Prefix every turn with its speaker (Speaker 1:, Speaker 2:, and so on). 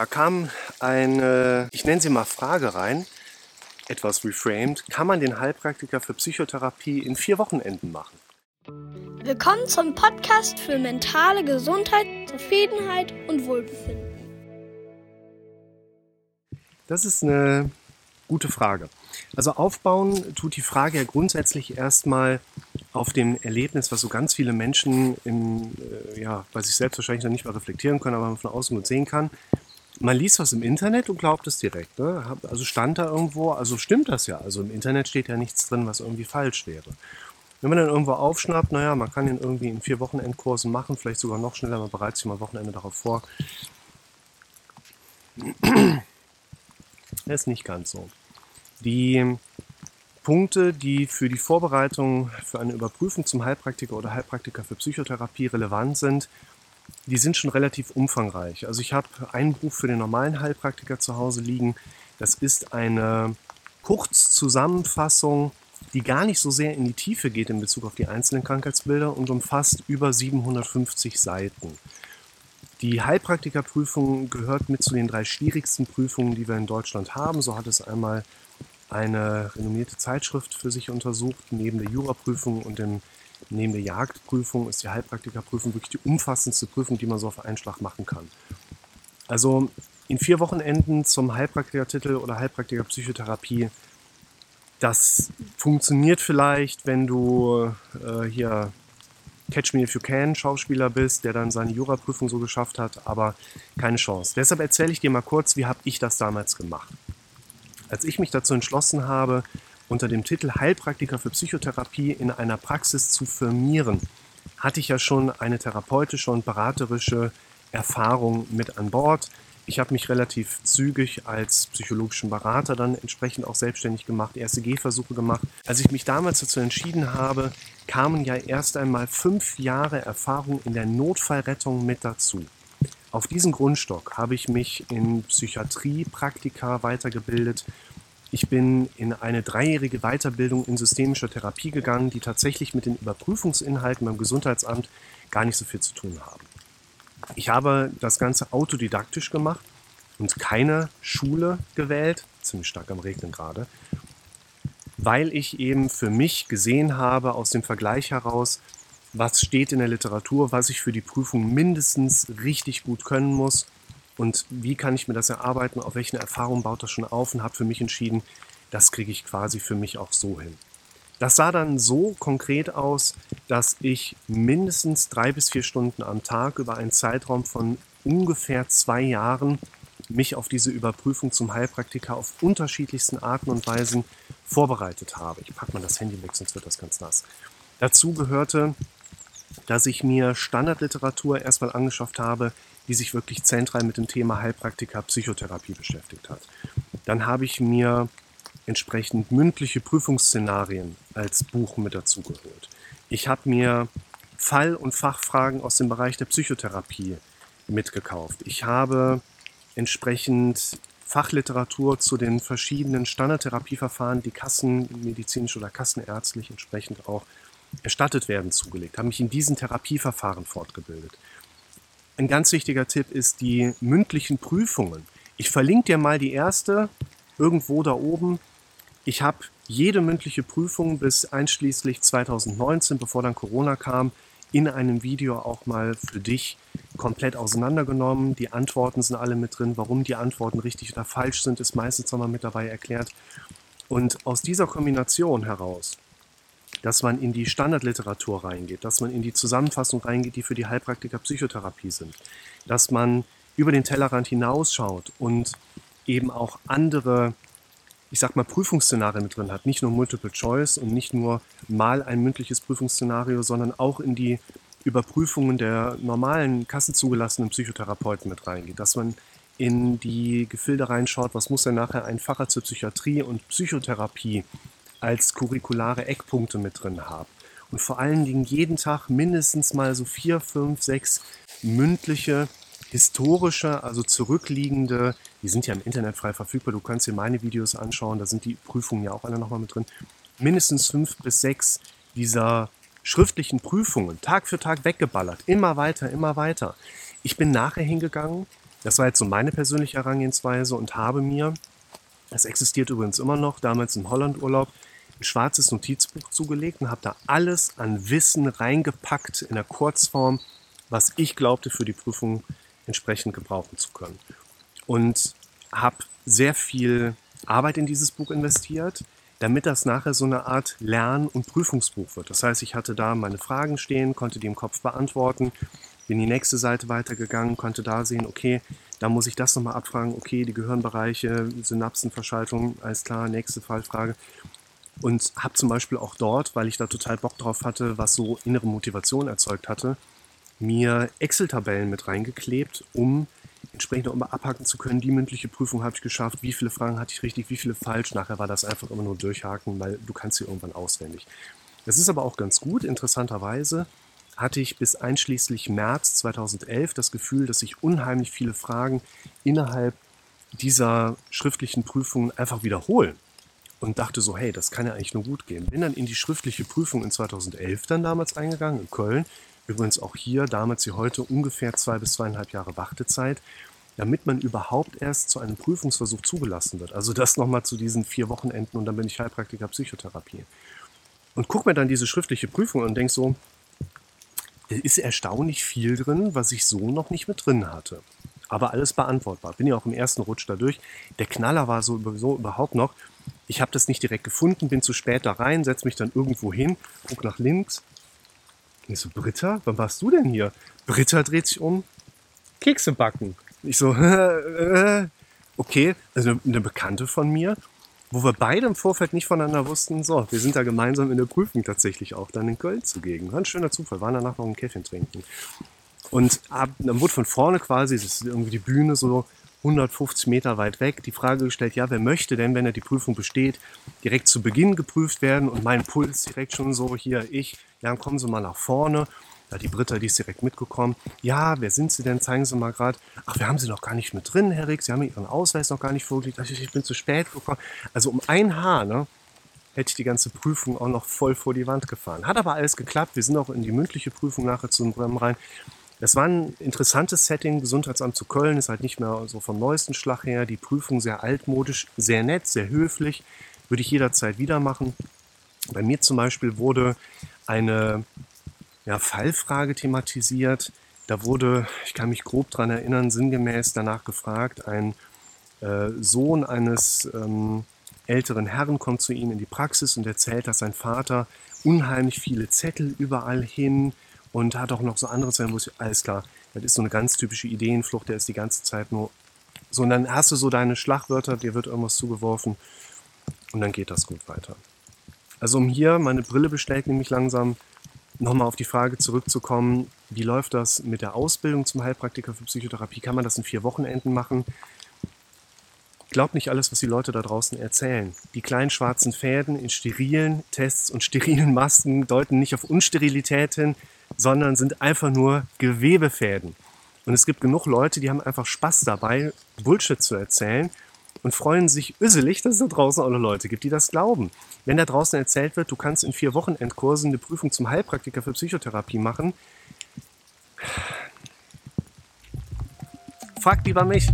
Speaker 1: Da kam eine, ich nenne sie mal Frage rein, etwas reframed. Kann man den Heilpraktiker für Psychotherapie in vier Wochenenden machen?
Speaker 2: Willkommen zum Podcast für mentale Gesundheit, Zufriedenheit und Wohlbefinden.
Speaker 1: Das ist eine gute Frage. Also aufbauen tut die Frage ja grundsätzlich erstmal auf dem Erlebnis, was so ganz viele Menschen in, äh, ja, bei sich selbst wahrscheinlich noch nicht mal reflektieren können, aber man von außen gut sehen kann man liest was im Internet und glaubt es direkt. Ne? Also stand da irgendwo, also stimmt das ja. Also im Internet steht ja nichts drin, was irgendwie falsch wäre. Wenn man dann irgendwo aufschnappt, naja, man kann ihn irgendwie in vier Wochenendkursen machen, vielleicht sogar noch schneller, man bereitet sich mal Wochenende darauf vor. Das ist nicht ganz so. Die Punkte, die für die Vorbereitung für eine Überprüfung zum Heilpraktiker oder Heilpraktiker für Psychotherapie relevant sind, die sind schon relativ umfangreich. Also ich habe ein Buch für den normalen Heilpraktiker zu Hause liegen. Das ist eine Kurzzusammenfassung, die gar nicht so sehr in die Tiefe geht in Bezug auf die einzelnen Krankheitsbilder und umfasst über 750 Seiten. Die Heilpraktikerprüfung gehört mit zu den drei schwierigsten Prüfungen, die wir in Deutschland haben. So hat es einmal eine renommierte Zeitschrift für sich untersucht, neben der Juraprüfung und dem neben der Jagdprüfung ist die Heilpraktikerprüfung wirklich die umfassendste Prüfung, die man so auf einen Schlag machen kann. Also in vier Wochenenden zum Heilpraktikertitel oder Heilpraktiker-Psychotherapie, das funktioniert vielleicht, wenn du äh, hier Catch Me If You Can Schauspieler bist, der dann seine Juraprüfung so geschafft hat, aber keine Chance. Deshalb erzähle ich dir mal kurz, wie habe ich das damals gemacht. Als ich mich dazu entschlossen habe, unter dem Titel Heilpraktiker für Psychotherapie in einer Praxis zu firmieren, hatte ich ja schon eine therapeutische und beraterische Erfahrung mit an Bord. Ich habe mich relativ zügig als psychologischen Berater dann entsprechend auch selbstständig gemacht, erste Gehversuche gemacht. Als ich mich damals dazu entschieden habe, kamen ja erst einmal fünf Jahre Erfahrung in der Notfallrettung mit dazu. Auf diesen Grundstock habe ich mich in Psychiatrie-Praktika weitergebildet ich bin in eine dreijährige Weiterbildung in systemischer Therapie gegangen, die tatsächlich mit den Überprüfungsinhalten beim Gesundheitsamt gar nicht so viel zu tun haben. Ich habe das Ganze autodidaktisch gemacht und keine Schule gewählt, ziemlich stark am Regnen gerade, weil ich eben für mich gesehen habe aus dem Vergleich heraus, was steht in der Literatur, was ich für die Prüfung mindestens richtig gut können muss und wie kann ich mir das erarbeiten, auf welchen Erfahrungen baut das schon auf und habe für mich entschieden, das kriege ich quasi für mich auch so hin. Das sah dann so konkret aus, dass ich mindestens drei bis vier Stunden am Tag über einen Zeitraum von ungefähr zwei Jahren mich auf diese Überprüfung zum Heilpraktiker auf unterschiedlichsten Arten und Weisen vorbereitet habe. Ich packe mal das Handy weg, sonst wird das ganz nass. Dazu gehörte, dass ich mir Standardliteratur erstmal angeschafft habe, die sich wirklich zentral mit dem Thema Heilpraktika Psychotherapie beschäftigt hat. Dann habe ich mir entsprechend mündliche Prüfungsszenarien als Buch mit dazu geholt. Ich habe mir Fall- und Fachfragen aus dem Bereich der Psychotherapie mitgekauft. Ich habe entsprechend Fachliteratur zu den verschiedenen Standardtherapieverfahren, die kassenmedizinisch oder kassenärztlich entsprechend auch erstattet werden, zugelegt, habe mich in diesen Therapieverfahren fortgebildet. Ein ganz wichtiger Tipp ist die mündlichen Prüfungen. Ich verlinke dir mal die erste irgendwo da oben. Ich habe jede mündliche Prüfung bis einschließlich 2019, bevor dann Corona kam, in einem Video auch mal für dich komplett auseinandergenommen. Die Antworten sind alle mit drin. Warum die Antworten richtig oder falsch sind, ist meistens nochmal mit dabei erklärt. Und aus dieser Kombination heraus dass man in die Standardliteratur reingeht, dass man in die Zusammenfassung reingeht, die für die Heilpraktiker Psychotherapie sind, dass man über den Tellerrand hinausschaut und eben auch andere, ich sag mal, Prüfungsszenarien mit drin hat. Nicht nur Multiple Choice und nicht nur mal ein mündliches Prüfungsszenario, sondern auch in die Überprüfungen der normalen kassenzugelassenen Psychotherapeuten mit reingeht, dass man in die Gefilde reinschaut, was muss denn nachher ein Facharzt für Psychiatrie und Psychotherapie als curriculare Eckpunkte mit drin habe. Und vor allen Dingen jeden Tag mindestens mal so vier, fünf, sechs mündliche, historische, also zurückliegende, die sind ja im Internet frei verfügbar, du kannst dir meine Videos anschauen, da sind die Prüfungen ja auch alle nochmal mit drin. Mindestens fünf bis sechs dieser schriftlichen Prüfungen Tag für Tag weggeballert, immer weiter, immer weiter. Ich bin nachher hingegangen Das war jetzt so meine persönliche Herangehensweise und habe mir, es existiert übrigens immer noch, damals im Hollandurlaub, ein schwarzes Notizbuch zugelegt und habe da alles an Wissen reingepackt in der Kurzform, was ich glaubte für die Prüfung entsprechend gebrauchen zu können. Und habe sehr viel Arbeit in dieses Buch investiert, damit das nachher so eine Art Lern- und Prüfungsbuch wird. Das heißt, ich hatte da meine Fragen stehen, konnte die im Kopf beantworten, bin die nächste Seite weitergegangen, konnte da sehen, okay, da muss ich das nochmal abfragen, okay, die Gehirnbereiche, Synapsenverschaltung, alles klar, nächste Fallfrage. Und habe zum Beispiel auch dort, weil ich da total Bock drauf hatte, was so innere Motivation erzeugt hatte, mir Excel-Tabellen mit reingeklebt, um entsprechend auch immer abhaken zu können. Die mündliche Prüfung habe ich geschafft. Wie viele Fragen hatte ich richtig, wie viele falsch. Nachher war das einfach immer nur durchhaken, weil du kannst sie irgendwann auswendig. Das ist aber auch ganz gut. Interessanterweise hatte ich bis einschließlich März 2011 das Gefühl, dass ich unheimlich viele Fragen innerhalb dieser schriftlichen Prüfungen einfach wiederholen. Und dachte so, hey, das kann ja eigentlich nur gut gehen. Bin dann in die schriftliche Prüfung in 2011 dann damals eingegangen, in Köln. Übrigens auch hier, damals wie heute, ungefähr zwei bis zweieinhalb Jahre Wartezeit, damit man überhaupt erst zu einem Prüfungsversuch zugelassen wird. Also das nochmal zu diesen vier Wochenenden und dann bin ich Heilpraktiker Psychotherapie. Und guck mir dann diese schriftliche Prüfung und denk so, da ist erstaunlich viel drin, was ich so noch nicht mit drin hatte. Aber alles beantwortbar. Bin ja auch im ersten Rutsch dadurch. Der Knaller war so, so überhaupt noch. Ich habe das nicht direkt gefunden, bin zu spät da rein, setze mich dann irgendwo hin, guck nach links. Ich so, Britta, wann warst du denn hier? Britta dreht sich um. Kekse backen. Ich so, okay, also eine Bekannte von mir, wo wir beide im Vorfeld nicht voneinander wussten, so, wir sind da gemeinsam in der Prüfung tatsächlich auch dann in Köln zugegen. War ein schöner Zufall, waren danach noch ein Käffchen trinken. Und ab, dann wurde von vorne quasi, das ist irgendwie die Bühne so 150 Meter weit weg, die Frage gestellt, ja, wer möchte denn, wenn er die Prüfung besteht, direkt zu Beginn geprüft werden und mein Puls direkt schon so, hier, ich, ja, kommen Sie mal nach vorne. Ja, die Britta, die ist direkt mitgekommen. Ja, wer sind Sie denn? Zeigen Sie mal gerade. Ach, wir haben Sie noch gar nicht mit drin, Herr Rick. Sie haben Ihren Ausweis noch gar nicht vorgelegt. Ich bin zu spät gekommen. Also um ein Haar, ne? hätte ich die ganze Prüfung auch noch voll vor die Wand gefahren. Hat aber alles geklappt. Wir sind auch in die mündliche Prüfung nachher zu zusammen rein. Das war ein interessantes Setting. Gesundheitsamt zu Köln ist halt nicht mehr so vom neuesten Schlag her. Die Prüfung sehr altmodisch, sehr nett, sehr höflich. Würde ich jederzeit wieder machen. Bei mir zum Beispiel wurde eine ja, Fallfrage thematisiert. Da wurde, ich kann mich grob daran erinnern, sinngemäß danach gefragt, ein äh, Sohn eines ähm, älteren Herrn kommt zu ihm in die Praxis und erzählt, dass sein Vater unheimlich viele Zettel überall hin und hat auch noch so andere Zettel, wo ich, alles klar, das ist so eine ganz typische Ideenflucht, der ist die ganze Zeit nur so und dann hast du so deine Schlagwörter, dir wird irgendwas zugeworfen und dann geht das gut weiter. Also um hier, meine Brille bestellt nämlich langsam, nochmal auf die Frage zurückzukommen, wie läuft das mit der Ausbildung zum Heilpraktiker für Psychotherapie? Kann man das in vier Wochenenden machen? Glaubt nicht alles, was die Leute da draußen erzählen. Die kleinen schwarzen Fäden in sterilen Tests und sterilen Masken deuten nicht auf Unsterilität hin, sondern sind einfach nur Gewebefäden. Und es gibt genug Leute, die haben einfach Spaß dabei, Bullshit zu erzählen und freuen sich üsselig, dass es da draußen noch Leute gibt, die das glauben. Wenn da draußen erzählt wird, du kannst in vier Wochenendkursen eine Prüfung zum Heilpraktiker für Psychotherapie machen, frag lieber mich.